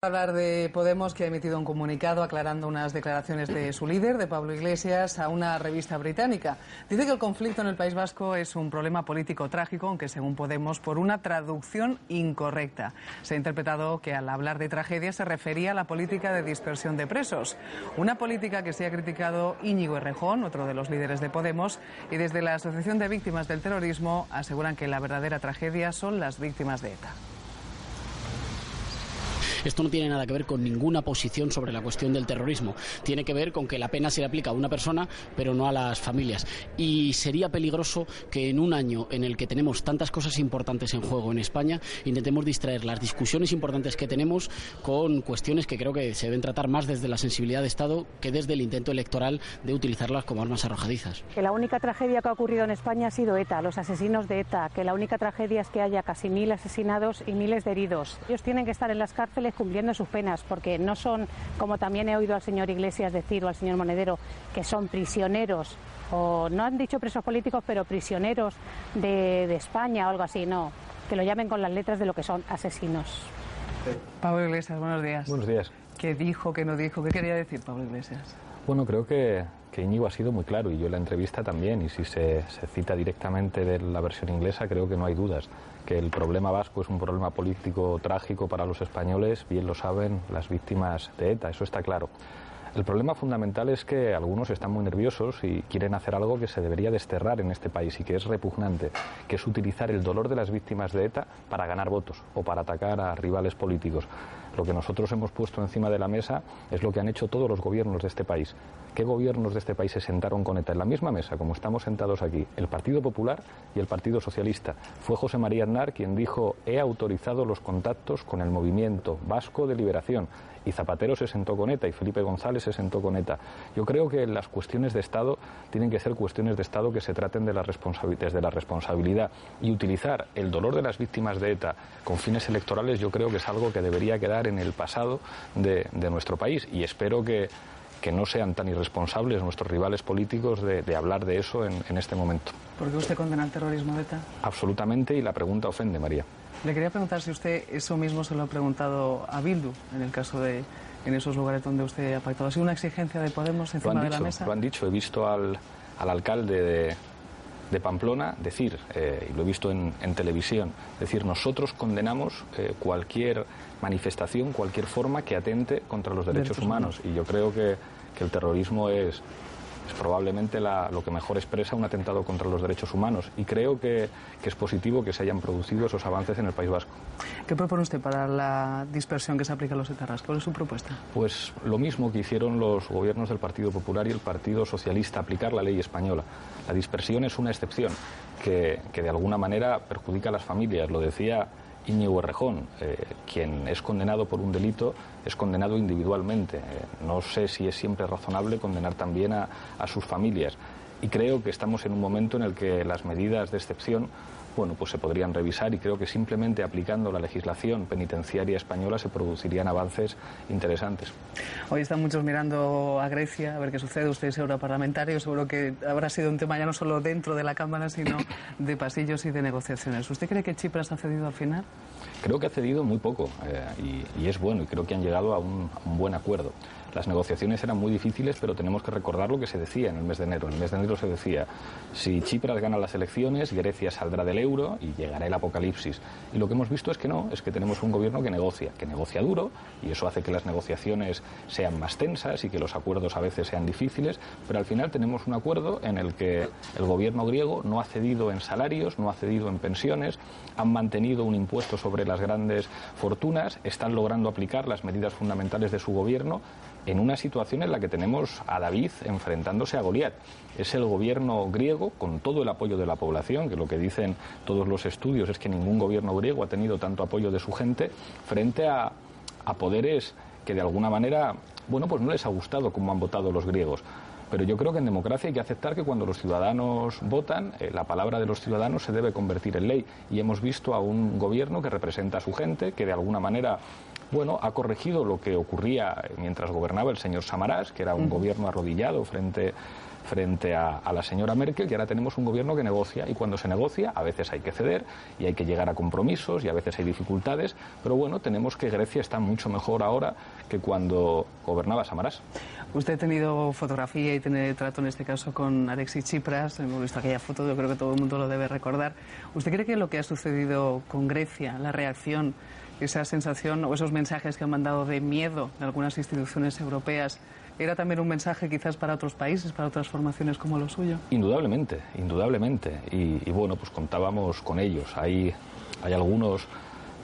hablar de Podemos, que ha emitido un comunicado aclarando unas declaraciones de su líder, de Pablo Iglesias, a una revista británica. Dice que el conflicto en el País Vasco es un problema político trágico, aunque según Podemos, por una traducción incorrecta. Se ha interpretado que al hablar de tragedia se refería a la política de dispersión de presos, una política que se ha criticado Íñigo Errejón, otro de los líderes de Podemos, y desde la Asociación de Víctimas del Terrorismo aseguran que la verdadera tragedia son las víctimas de ETA. Esto no tiene nada que ver con ninguna posición sobre la cuestión del terrorismo. Tiene que ver con que la pena se le aplica a una persona, pero no a las familias. Y sería peligroso que en un año en el que tenemos tantas cosas importantes en juego en España, intentemos distraer las discusiones importantes que tenemos con cuestiones que creo que se deben tratar más desde la sensibilidad de Estado que desde el intento electoral de utilizarlas como armas arrojadizas. Que la única tragedia que ha ocurrido en España ha sido ETA, los asesinos de ETA, que la única tragedia es que haya casi mil asesinados y miles de heridos. Ellos tienen que estar en las cárceles cumpliendo sus penas, porque no son, como también he oído al señor Iglesias decir o al señor Monedero, que son prisioneros, o no han dicho presos políticos, pero prisioneros de, de España o algo así, no, que lo llamen con las letras de lo que son asesinos. Pablo Iglesias, buenos días. Buenos días. ¿Qué dijo, qué no dijo? ¿Qué quería decir Pablo Iglesias? Bueno, creo que, que Íñigo ha sido muy claro y yo en la entrevista también, y si se, se, cita directamente de la versión inglesa, creo que no hay dudas que el problema vasco es un problema político trágico para los españoles, bien lo saben las víctimas de ETA, eso está claro. El problema fundamental es que algunos están muy nerviosos y quieren hacer algo que se debería desterrar en este país y que es repugnante, que es utilizar el dolor de las víctimas de ETA para ganar votos o para atacar a rivales políticos. Lo que nosotros hemos puesto encima de la mesa es lo que han hecho todos los gobiernos de este país. ¿Qué gobiernos de este país se sentaron con ETA en la misma mesa, como estamos sentados aquí? El Partido Popular y el Partido Socialista. Fue José María Aznar quien dijo, he autorizado los contactos con el movimiento vasco de liberación. Y Zapatero se sentó con ETA y Felipe González se sentó con ETA. Yo creo que las cuestiones de Estado tienen que ser cuestiones de Estado que se traten de la desde la responsabilidad. Y utilizar el dolor de las víctimas de ETA con fines electorales yo creo que es algo que debería quedar en el pasado de, de nuestro país. Y espero que que no sean tan irresponsables nuestros rivales políticos de, de hablar de eso en, en, este momento. ¿Por qué usted condena el terrorismo de ETA? Absolutamente, y la pregunta ofende, María. Le quería preguntar si usted eso mismo se lo ha preguntado a Bildu, en el caso de en esos lugares donde usted ha pactado. ¿Ha sido una exigencia de Podemos encima lo han de dicho, la mesa? Lo han dicho, he visto al, al alcalde de, de Pamplona decir, eh, y lo he visto en, en, televisión, decir, nosotros condenamos eh, cualquier manifestación, cualquier forma que atente contra los derechos, derechos humanos. humanos. Y yo creo que, que el terrorismo es, es probablemente la, lo que mejor expresa un atentado contra los derechos humanos. Y creo que, que, es positivo que se hayan producido esos avances en el País Vasco. ¿Qué propone usted para la dispersión que se aplica a los etarras? ¿Cuál es su propuesta? Pues lo mismo que hicieron los gobiernos del Partido Popular y el Partido Socialista, aplicar la ley española. La dispersión es una excepción que, que de alguna manera perjudica a las familias. Lo decía Íñigo Errejón, eh, quien es condenado por un delito, es condenado individualmente. Eh, no sé si es siempre razonable condenar también a, a, sus familias. Y creo que estamos en un momento en el que las medidas de excepción bueno, pues se podrían revisar y creo que simplemente aplicando la legislación penitenciaria española se producirían avances interesantes. Hoy están muchos mirando a Grecia a ver qué sucede. Usted es europarlamentario, seguro que habrá sido un tema ya no solo dentro de la Cámara, sino de pasillos y de negociaciones. ¿Usted cree que Chipras ha cedido al final? Creo que ha cedido muy poco eh, y, y, es bueno y creo que han llegado a un, a un buen acuerdo. Las negociaciones eran muy difíciles, pero tenemos que recordar lo que se decía en el mes de enero. En el mes de enero se decía, si Chipras gana las elecciones, Grecia saldrá del euro y llegará el apocalipsis. Y lo que hemos visto es que no, es que tenemos un gobierno que negocia, que negocia duro, y eso hace que las negociaciones sean más tensas y que los acuerdos a veces sean difíciles, pero al final tenemos un acuerdo en el que el gobierno griego no ha cedido en salarios, no ha cedido en pensiones, han mantenido un impuesto sobre las grandes fortunas, están logrando aplicar las medidas fundamentales de su gobierno en una situación en la que tenemos a David enfrentándose a Goliat. Es el gobierno griego, con todo el apoyo de la población, que lo que dicen todos los estudios es que ningún gobierno griego ha tenido tanto apoyo de su gente, frente a, a poderes que de alguna manera, bueno, pues no les ha gustado como han votado los griegos. Pero yo creo que en democracia hay que aceptar que cuando los ciudadanos votan, eh, la palabra de los ciudadanos se debe convertir en ley. Y hemos visto a un gobierno que representa a su gente, que de alguna manera bueno, ha corregido lo que ocurría mientras gobernaba el señor Samarás, que era un uh -huh. gobierno arrodillado frente, frente a, la señora Merkel y ahora tenemos un gobierno que negocia y cuando se negocia a veces hay que ceder y hay que llegar a compromisos y a veces hay dificultades, pero bueno, tenemos que Grecia está mucho mejor ahora que cuando gobernaba Samaras. Usted ha tenido fotografía y tiene trato en este caso con Alexis Tsipras, hemos visto aquella foto, yo creo que todo el mundo lo debe recordar. ¿Usted cree que lo que ha sucedido con Grecia, la reacción, esa sensación o esos mensajes que han mandado de miedo de algunas instituciones europeas, ¿Era también un mensaje quizás para otros países, para otras formaciones como lo suyo? Indudablemente, indudablemente. Y, bueno, pues contábamos con ellos. Hay, hay algunos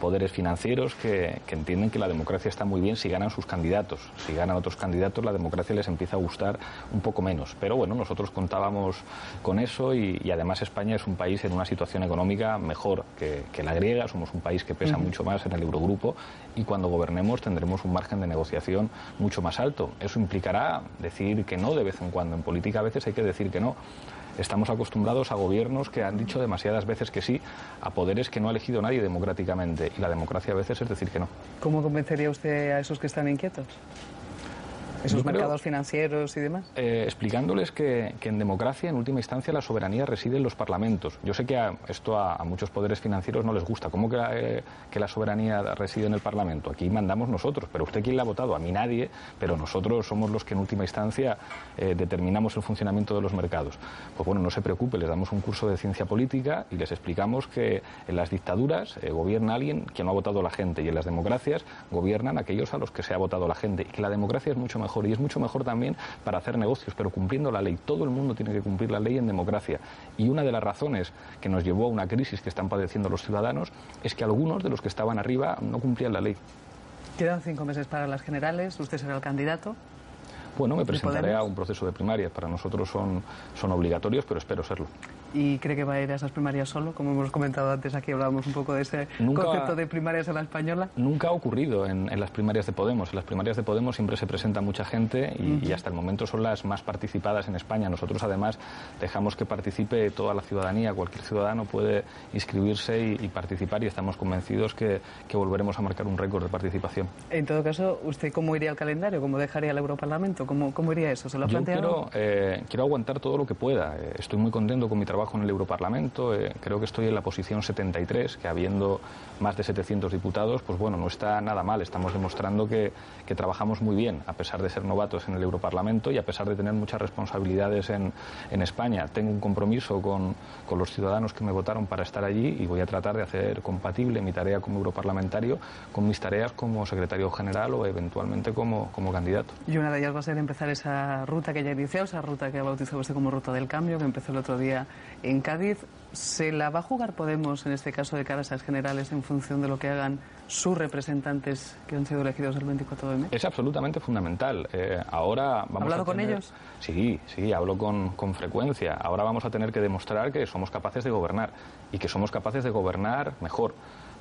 poderes financieros que, entienden que la democracia está muy bien si ganan sus candidatos. Si ganan otros candidatos, la democracia les empieza a gustar un poco menos. Pero bueno, nosotros contábamos con eso y, además España es un país en una situación económica mejor que, la griega. Somos un país que pesa mucho más en el Eurogrupo y cuando gobernemos tendremos un margen de negociación mucho más alto. Eso implicará decir que no de vez en cuando. En política a veces hay que decir que no estamos acostumbrados a gobiernos que han dicho demasiadas veces que sí a poderes que no ha elegido nadie democráticamente y la democracia a veces es decir que no. ¿Cómo convencería usted a esos que están inquietos? Esos mercados financieros y demás? Eh, explicándoles que, en democracia, en última instancia, la soberanía reside en los parlamentos. Yo sé que esto a, muchos poderes financieros no les gusta. ¿Cómo que la, eh, que la, soberanía reside en el Parlamento? Aquí mandamos nosotros. ¿Pero usted quién la ha votado? A mí nadie, pero nosotros somos los que en última instancia eh, determinamos el funcionamiento de los mercados. Pues bueno, no se preocupe, les damos un curso de ciencia política y les explicamos que en las dictaduras gobierna alguien que no ha votado la gente y en las democracias gobiernan aquellos a los que se ha votado la gente y que la democracia es mucho mejor y es mucho mejor también para hacer negocios, pero cumpliendo la ley. Todo el mundo tiene que cumplir la ley en democracia. Y una de las razones que nos llevó a una crisis que están padeciendo los ciudadanos es que algunos de los que estaban arriba no cumplían la ley. Quedan cinco meses para las generales, usted será el candidato. Bueno, me presentaré a un proceso de primarias. Para nosotros son, son obligatorios, pero espero serlo. ¿Y cree que va a ir a esas primarias solo? Como hemos comentado antes, aquí hablábamos un poco de ese concepto de primarias a la española. Nunca ha ocurrido en, las primarias de Podemos. En las primarias de Podemos siempre se presenta mucha gente y, hasta el momento son las más participadas en España. Nosotros, además, dejamos que participe toda la ciudadanía. Cualquier ciudadano puede inscribirse y, participar y estamos convencidos que, volveremos a marcar un récord de participación. En todo caso, ¿usted cómo iría al calendario? ¿Cómo dejaría el Europarlamento? ¿Cómo, cómo iría eso? ¿Se lo ha planteado? Yo quiero, eh, quiero aguantar todo lo que pueda. Eh, estoy muy contento con mi trabajo en el Europarlamento. Eh, creo que estoy en la posición 73, que habiendo más de 700 diputados, pues bueno, no está nada mal. Estamos demostrando que, que trabajamos muy bien, a pesar de ser novatos en el Europarlamento y a pesar de tener muchas responsabilidades en, en España. Tengo un compromiso con, con los ciudadanos que me votaron para estar allí y voy a tratar de hacer compatible mi tarea como europarlamentario con mis tareas como secretario general o eventualmente como, como candidato. Y una de ellas va a ser empezar esa ruta que ya inició, esa ruta que ha bautizado usted como ruta del cambio, que empezó el otro día en Cádiz. ¿Se la va a jugar Podemos en este caso de cara a generales en función de lo que hagan sus representantes que han sido elegidos el 24 de mes? Es absolutamente fundamental. Eh, ahora vamos ¿Ha hablado con ellos? Sí, sí, hablo con, con frecuencia. Ahora vamos a tener que demostrar que somos capaces de gobernar y que somos capaces de gobernar mejor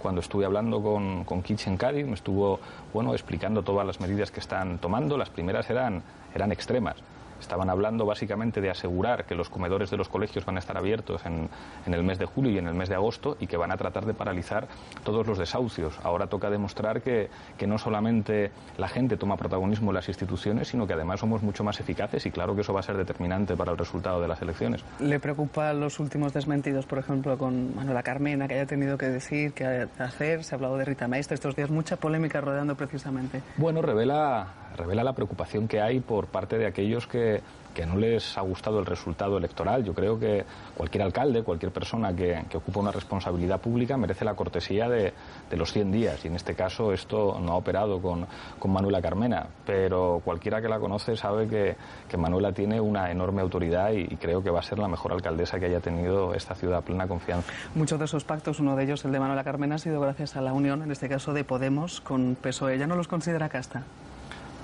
cuando estuve hablando con, con Kitsch en Cádiz, me estuvo bueno, explicando todas las medidas que están tomando. Las primeras eran, eran extremas. Estaban hablando básicamente de asegurar que los comedores de los colegios van a estar abiertos en, en, el mes de julio y en el mes de agosto y que van a tratar de paralizar todos los desahucios. Ahora toca demostrar que, que no solamente la gente toma protagonismo en las instituciones, sino que además somos mucho más eficaces y claro que eso va a ser determinante para el resultado de las elecciones. ¿Le preocupan los últimos desmentidos, por ejemplo, con Manuela Carmena, que haya tenido que decir, que hacer? Se ha hablado de Rita Maestra estos días, mucha polémica rodeando precisamente. Bueno, revela revela la preocupación que hay por parte de aquellos que que no les ha gustado el resultado electoral. Yo creo que cualquier alcalde, cualquier persona que, ocupa una responsabilidad pública merece la cortesía de, los 100 días. Y en este caso esto no ha operado con, Manuela Carmena, pero cualquiera que la conoce sabe que, Manuela tiene una enorme autoridad y, creo que va a ser la mejor alcaldesa que haya tenido esta ciudad plena confianza. Muchos de esos pactos, uno de ellos, el de Manuela Carmena, ha sido gracias a la unión, en este caso de Podemos, con PSOE. ¿Ella no los considera casta?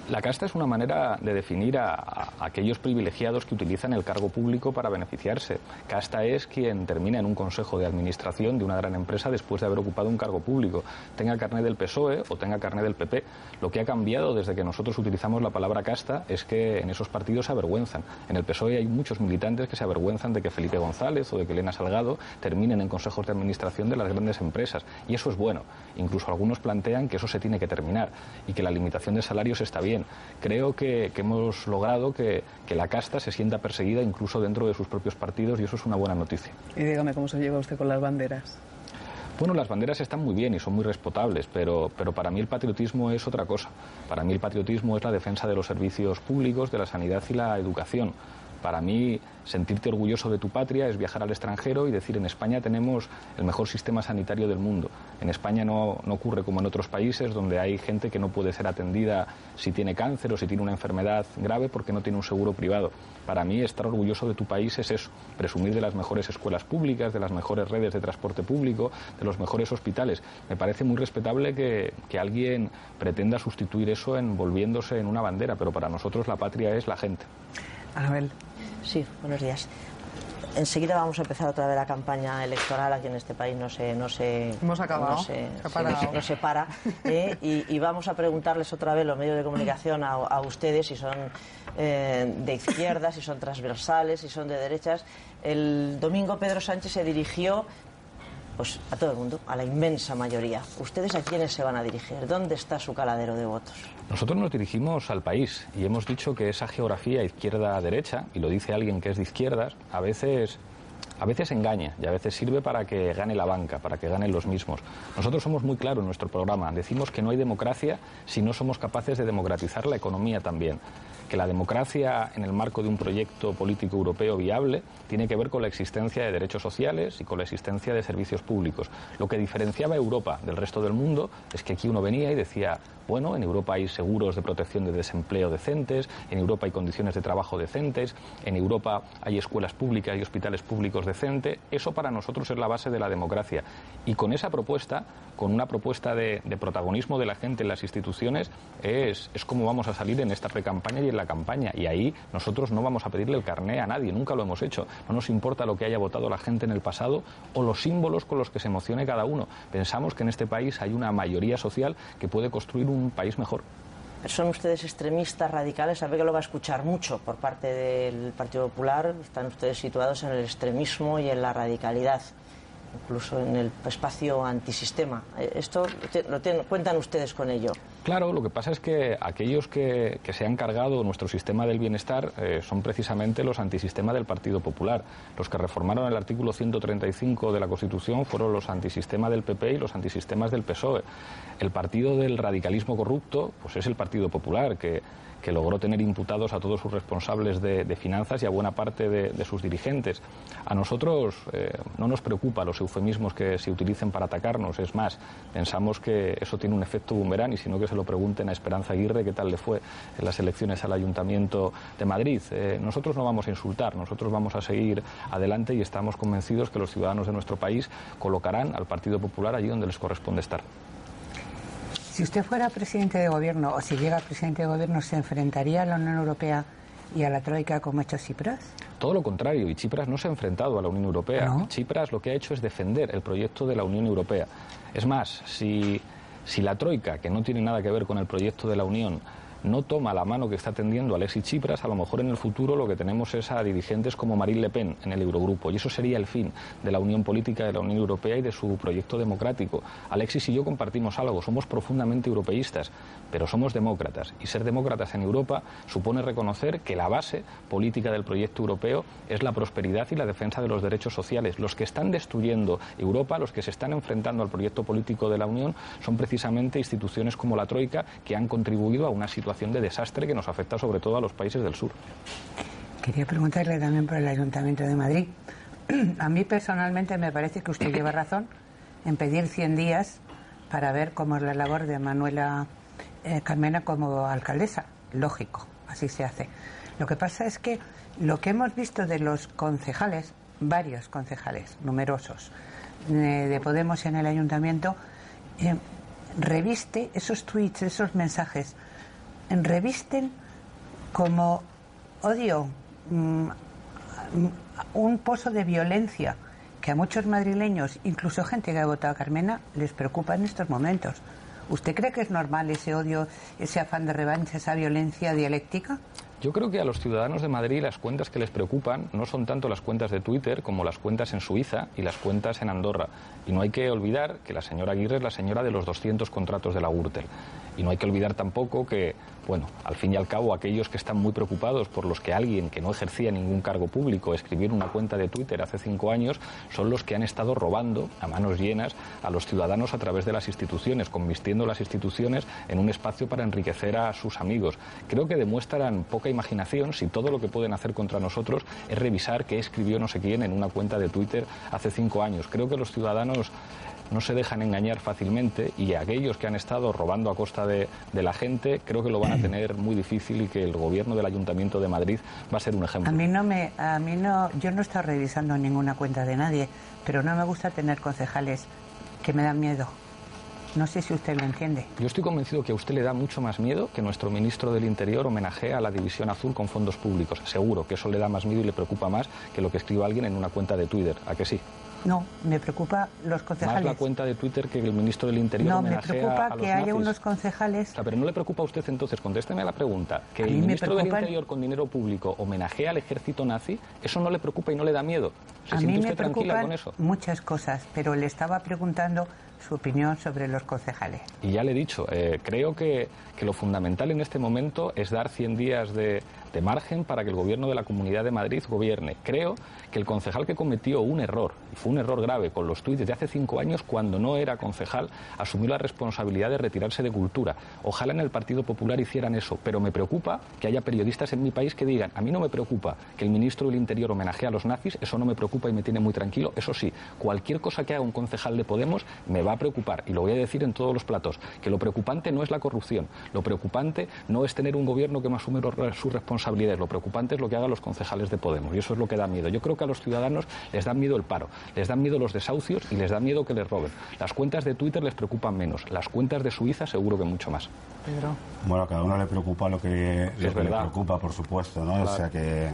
La casta es una manera de definir a, aquellos privilegiados que utilizan el cargo público para beneficiarse. Casta es quien termina en un consejo de administración de una gran empresa después de haber ocupado un cargo público, tenga carnet del PSOE o tenga carnet del PP. Lo que ha cambiado desde que nosotros utilizamos la palabra casta es que en esos partidos se avergüenzan. En el PSOE hay muchos militantes que se avergüenzan de que Felipe González o de que Elena Salgado terminen en consejos de administración de las grandes empresas. Y eso es bueno. Incluso algunos plantean que eso se tiene que terminar y que la limitación de salarios está bien Creo que, hemos logrado que, que, la casta se sienta perseguida incluso dentro de sus propios partidos y eso es una buena noticia. Y dígame, ¿cómo se lleva usted con las banderas? Bueno, las banderas están muy bien y son muy respetables, pero, pero para mí el patriotismo es otra cosa. Para mí el patriotismo es la defensa de los servicios públicos, de la sanidad y la educación. Para mí, sentirte orgulloso de tu patria es viajar al extranjero y decir en España tenemos el mejor sistema sanitario del mundo. En España no, ocurre como en otros países donde hay gente que no puede ser atendida si tiene cáncer o si tiene una enfermedad grave porque no tiene un seguro privado. Para mí, estar orgulloso de tu país es eso, presumir de las mejores escuelas públicas, de las mejores redes de transporte público, de los mejores hospitales. Me parece muy respetable que, que alguien pretenda sustituir eso envolviéndose en una bandera, pero para nosotros la patria es la gente. Anabel. Sí, buenos días. Enseguida vamos a empezar otra vez la campaña electoral aquí en este país no se no se hemos acabado no se, no se para ¿eh? y, vamos a preguntarles otra vez los medios de comunicación a, ustedes si son eh, de izquierdas si son transversales si son de derechas el domingo Pedro Sánchez se dirigió pues a todo el mundo, a la inmensa mayoría. ¿Ustedes a quiénes se van a dirigir? ¿Dónde está su caladero de votos? Nosotros nos dirigimos al país y hemos dicho que esa geografía izquierda-derecha, y lo dice alguien que es de izquierdas, a veces a veces engaña y a veces sirve para que gane la banca, para que ganen los mismos. Nosotros somos muy claros en nuestro programa. Decimos que no hay democracia si no somos capaces de democratizar la economía también que la democracia en el marco de un proyecto político europeo viable tiene que ver con la existencia de derechos sociales y con la existencia de servicios públicos. Lo que diferenciaba a Europa del resto del mundo es que aquí uno venía y decía, bueno, en Europa hay seguros de protección de desempleo decentes, en Europa hay condiciones de trabajo decentes, en Europa hay escuelas públicas y hospitales públicos decentes. Eso para nosotros es la base de la democracia. Y con esa propuesta, con una propuesta de, protagonismo de la gente en las instituciones, es, es como vamos a salir en esta precampaña y en la campaña y ahí nosotros no vamos a pedirle el carné a nadie, nunca lo hemos hecho. No nos importa lo que haya votado la gente en el pasado o los símbolos con los que se emocione cada uno. Pensamos que en este país hay una mayoría social que puede construir un país mejor. ¿Son ustedes extremistas radicales? Sabe que lo va a escuchar mucho por parte del Partido Popular. Están ustedes situados en el extremismo y en la radicalidad incluso en el espacio antisistema. Eh, ¿Esto lo cuentan ustedes con ello? Claro, lo que pasa es que aquellos que, se han cargado nuestro sistema del bienestar eh, son precisamente los antisistema del Partido Popular. Los que reformaron el artículo 135 de la Constitución fueron los antisistema del PP y los antisistemas del PSOE. El partido del radicalismo corrupto pues es el Partido Popular, que que logró tener imputados a todos sus responsables de, finanzas y a buena parte de, sus dirigentes. A nosotros eh, no nos preocupa los eufemismos que se utilicen para atacarnos, es más, pensamos que eso tiene un efecto boomerang y si no que se lo pregunten a Esperanza Aguirre qué tal le fue en las elecciones al Ayuntamiento de Madrid. Eh, nosotros no vamos a insultar, nosotros vamos a seguir adelante y estamos convencidos que los ciudadanos de nuestro país colocarán al Partido Popular allí donde les corresponde estar. Si usted fuera presidente de gobierno o si llega presidente de gobierno, ¿se enfrentaría a la Unión Europea y a la Troika como ha hecho Tsipras? Todo lo contrario, y Tsipras no se ha enfrentado a la Unión Europea. Tsipras lo que ha hecho es defender el proyecto de la Unión Europea. Es más, si, si la Troika, que no tiene nada que ver con el proyecto de la Unión, no toma la mano que está tendiendo Alexis Tsipras, a lo mejor en el futuro lo que tenemos es a dirigentes como Marine Le Pen en el Eurogrupo. Y eso sería el fin de la unión política de la Unión Europea y de su proyecto democrático. Alexis y yo compartimos algo, somos profundamente europeístas, pero somos demócratas. Y ser demócratas en Europa supone reconocer que la base política del proyecto europeo es la prosperidad y la defensa de los derechos sociales. Los que están destruyendo Europa, los que se están enfrentando al proyecto político de la Unión, son precisamente instituciones como la Troika que han contribuido a una situación de desastre que nos afecta sobre todo a los países del sur. Quería preguntarle también por el Ayuntamiento de Madrid. A mí personalmente me parece que usted lleva razón en pedir 100 días para ver cómo es la labor de Manuela eh, Carmena como alcaldesa. Lógico, así se hace. Lo que pasa es que lo que hemos visto de los concejales, varios concejales, numerosos, eh, de Podemos en el ayuntamiento, eh, reviste esos tweets, esos mensajes revisten como odio, mm, un pozo de violencia que a muchos madrileños, incluso gente que ha votado a Carmena, les preocupa en estos momentos. ¿Usted cree que es normal ese odio, ese afán de revancha, esa violencia dialéctica? Yo creo que a los ciudadanos de Madrid las cuentas que les preocupan no son tanto las cuentas de Twitter como las cuentas en Suiza y las cuentas en Andorra. Y no hay que olvidar que la señora Aguirre es la señora de los 200 contratos de la Gürtel. Y no hay que olvidar tampoco que bueno, al fin y al cabo, aquellos que están muy preocupados por los que alguien que no ejercía ningún cargo público escribiera una cuenta de Twitter hace cinco años son los que han estado robando a manos llenas a los ciudadanos a través de las instituciones, convirtiendo las instituciones en un espacio para enriquecer a sus amigos. Creo que demuestran poca imaginación si todo lo que pueden hacer contra nosotros es revisar qué escribió no sé quién en una cuenta de Twitter hace cinco años. Creo que los ciudadanos no se dejan engañar fácilmente y aquellos que han estado robando a costa de, la gente creo que lo van a tener muy difícil y que el gobierno del Ayuntamiento de Madrid va a ser un ejemplo. A mí no me, a mí no, yo no estado revisando ninguna cuenta de nadie, pero no me gusta tener concejales que me dan miedo. No sé si usted lo entiende. Yo estoy convencido que a usted le da mucho más miedo que nuestro ministro del Interior homenajea a la División Azul con fondos públicos. Seguro que eso le da más miedo y le preocupa más que lo que escriba alguien en una cuenta de Twitter. ¿A que sí? No, me preocupa los concejales. Más la cuenta de Twitter que el ministro del Interior No, me preocupa que haya unos concejales... pero ¿no le preocupa a usted entonces, contésteme a la pregunta, que el ministro del Interior con dinero público homenajea al ejército nazi? ¿Eso no le preocupa y no le da miedo? ¿Se a mí me tranquila con eso? muchas cosas, pero le estaba preguntando su opinión sobre los concejales. Y ya le he dicho, eh, creo que, que, lo fundamental en este momento es dar 100 días de, de margen para que el gobierno de la Comunidad de Madrid gobierne. Creo que el concejal que cometió un error, y fue un error grave, con los tuits de hace cinco años, cuando no era concejal, asumió la responsabilidad de retirarse de cultura. Ojalá en el Partido Popular hicieran eso, pero me preocupa que haya periodistas en mi país que digan, a mí no me preocupa que el ministro del Interior homenajee a los nazis, eso no me preocupa y me tiene muy tranquilo. Eso sí, cualquier cosa que haga un concejal de Podemos me va a preocupar, y lo voy a decir en todos los platos, que lo preocupante no es la corrupción, lo preocupante no es tener un gobierno que no asume su responsabilidad, lo preocupante es lo que hagan los concejales de Podemos, y eso es lo que da miedo. Yo creo que a los ciudadanos les da miedo el paro, les dan miedo los desahucios y les da miedo que les roben. Las cuentas de Twitter les preocupan menos, las cuentas de Suiza seguro que mucho más. Pedro. Bueno, a cada uno le preocupa lo que, le preocupa, por supuesto, ¿no? O sea que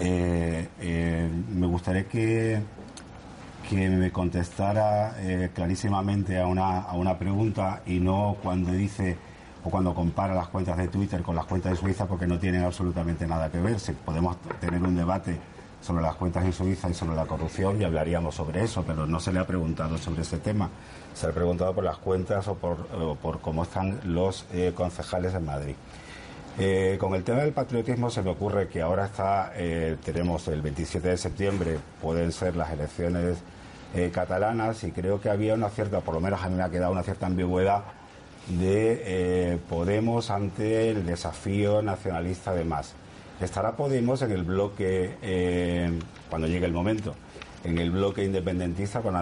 eh, eh, me gustaría que que me contestara eh, clarísimamente a una, a una pregunta y no cuando dice o cuando compara las cuentas de Twitter con las cuentas de Suiza porque no tienen absolutamente nada que ver. Si podemos tener un debate sobre las cuentas en Suiza y sobre la corrupción y hablaríamos sobre eso, pero no se le ha preguntado sobre ese tema. Se le ha preguntado por las cuentas o por, cómo están los eh, concejales en Madrid. Eh, con el tema del patriotismo se me ocurre que ahora está, eh, tenemos el 27 de septiembre, pueden ser las elecciones catalanas y creo que había una cierta, por lo menos a mí me ha quedado una cierta ambigüedad de Podemos ante el desafío nacionalista de más estará Podemos en el bloque, eh, cuando llegue el momento, en el bloque independentista con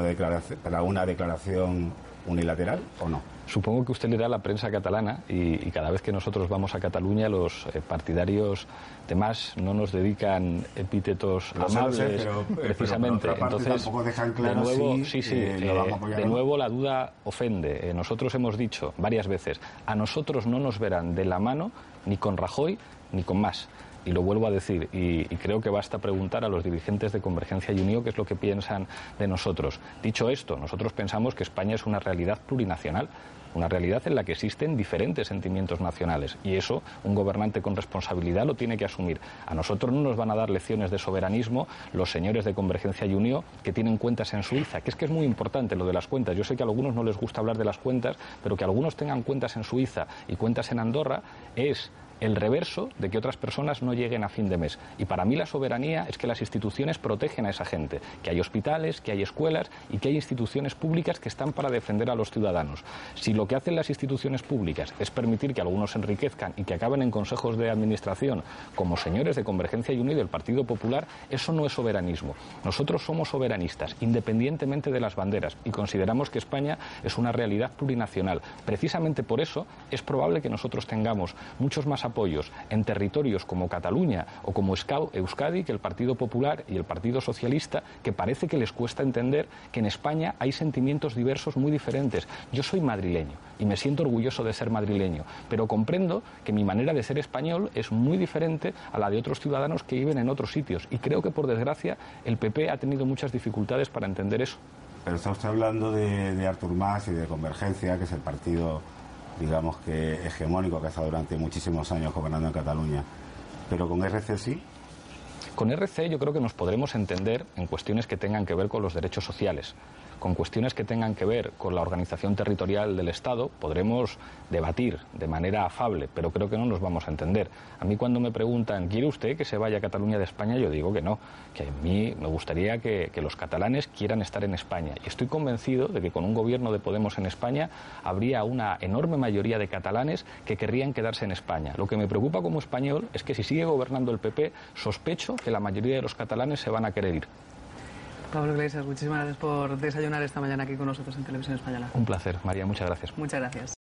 para una declaración unilateral o no? Supongo que usted le da la prensa catalana y, cada vez que nosotros vamos a Cataluña los eh, partidarios de más no nos dedican epítetos amables precisamente. Entonces, de nuevo, sí, sí, eh, de nuevo la duda ofende. nosotros hemos dicho varias veces, a nosotros no nos verán de la mano ni con Rajoy ni con más y lo vuelvo a decir, y, creo que basta preguntar a los dirigentes de Convergencia y Unión qué es lo que piensan de nosotros. Dicho esto, nosotros pensamos que España es una realidad plurinacional, una realidad en la que existen diferentes sentimientos nacionales y eso un gobernante con responsabilidad lo tiene que asumir. A nosotros no nos van a dar lecciones de soberanismo los señores de Convergencia y Unión que tienen cuentas en Suiza, que es que es muy importante lo de las cuentas. Yo sé que a algunos no les gusta hablar de las cuentas, pero que algunos tengan cuentas en Suiza y cuentas en Andorra es el reverso de que otras personas no lleguen a fin de mes. Y para mí la soberanía es que las instituciones protegen a esa gente, que hay hospitales, que hay escuelas y que hay instituciones públicas que están para defender a los ciudadanos. Si lo que hacen las instituciones públicas es permitir que algunos se enriquezcan y que acaben en consejos de administración como señores de Convergencia y Unido del Partido Popular, eso no es soberanismo. Nosotros somos soberanistas, independientemente de las banderas, y consideramos que España es una realidad plurinacional. Precisamente por eso es probable que nosotros tengamos muchos más apoyos en territorios como Cataluña o como Euskadi que el Partido Popular y el Partido Socialista, que parece que les cuesta entender que en España hay sentimientos diversos muy diferentes. Yo soy madrileño y me siento orgulloso de ser madrileño, pero comprendo que mi manera de ser español es muy diferente a la de otros ciudadanos que viven en otros sitios y creo que por desgracia el PP ha tenido muchas dificultades para entender eso. Pero está usted hablando de, de Artur Mas y de Convergencia, que es el partido digamos que hegemónico que ha estado durante muchísimos años gobernando en Cataluña. Pero con RC sí. Con RC yo creo que nos podremos entender en cuestiones que tengan que ver con los derechos sociales con cuestiones que tengan que ver con la organización territorial del Estado, podremos debatir de manera afable, pero creo que no nos vamos a entender. A mí cuando me preguntan, ¿quiere usted que se vaya a Cataluña de España? Yo digo que no, que a mí me gustaría que, que los catalanes quieran estar en España. Y estoy convencido de que con un gobierno de Podemos en España habría una enorme mayoría de catalanes que querrían quedarse en España. Lo que me preocupa como español es que si sigue gobernando el PP, sospecho que la mayoría de los catalanes se van a querer ir. Pablo Iglesias, muchísimas gracias por desayunar esta mañana aquí con nosotros en Televisión Española. Un placer, María, muchas gracias. Muchas gracias.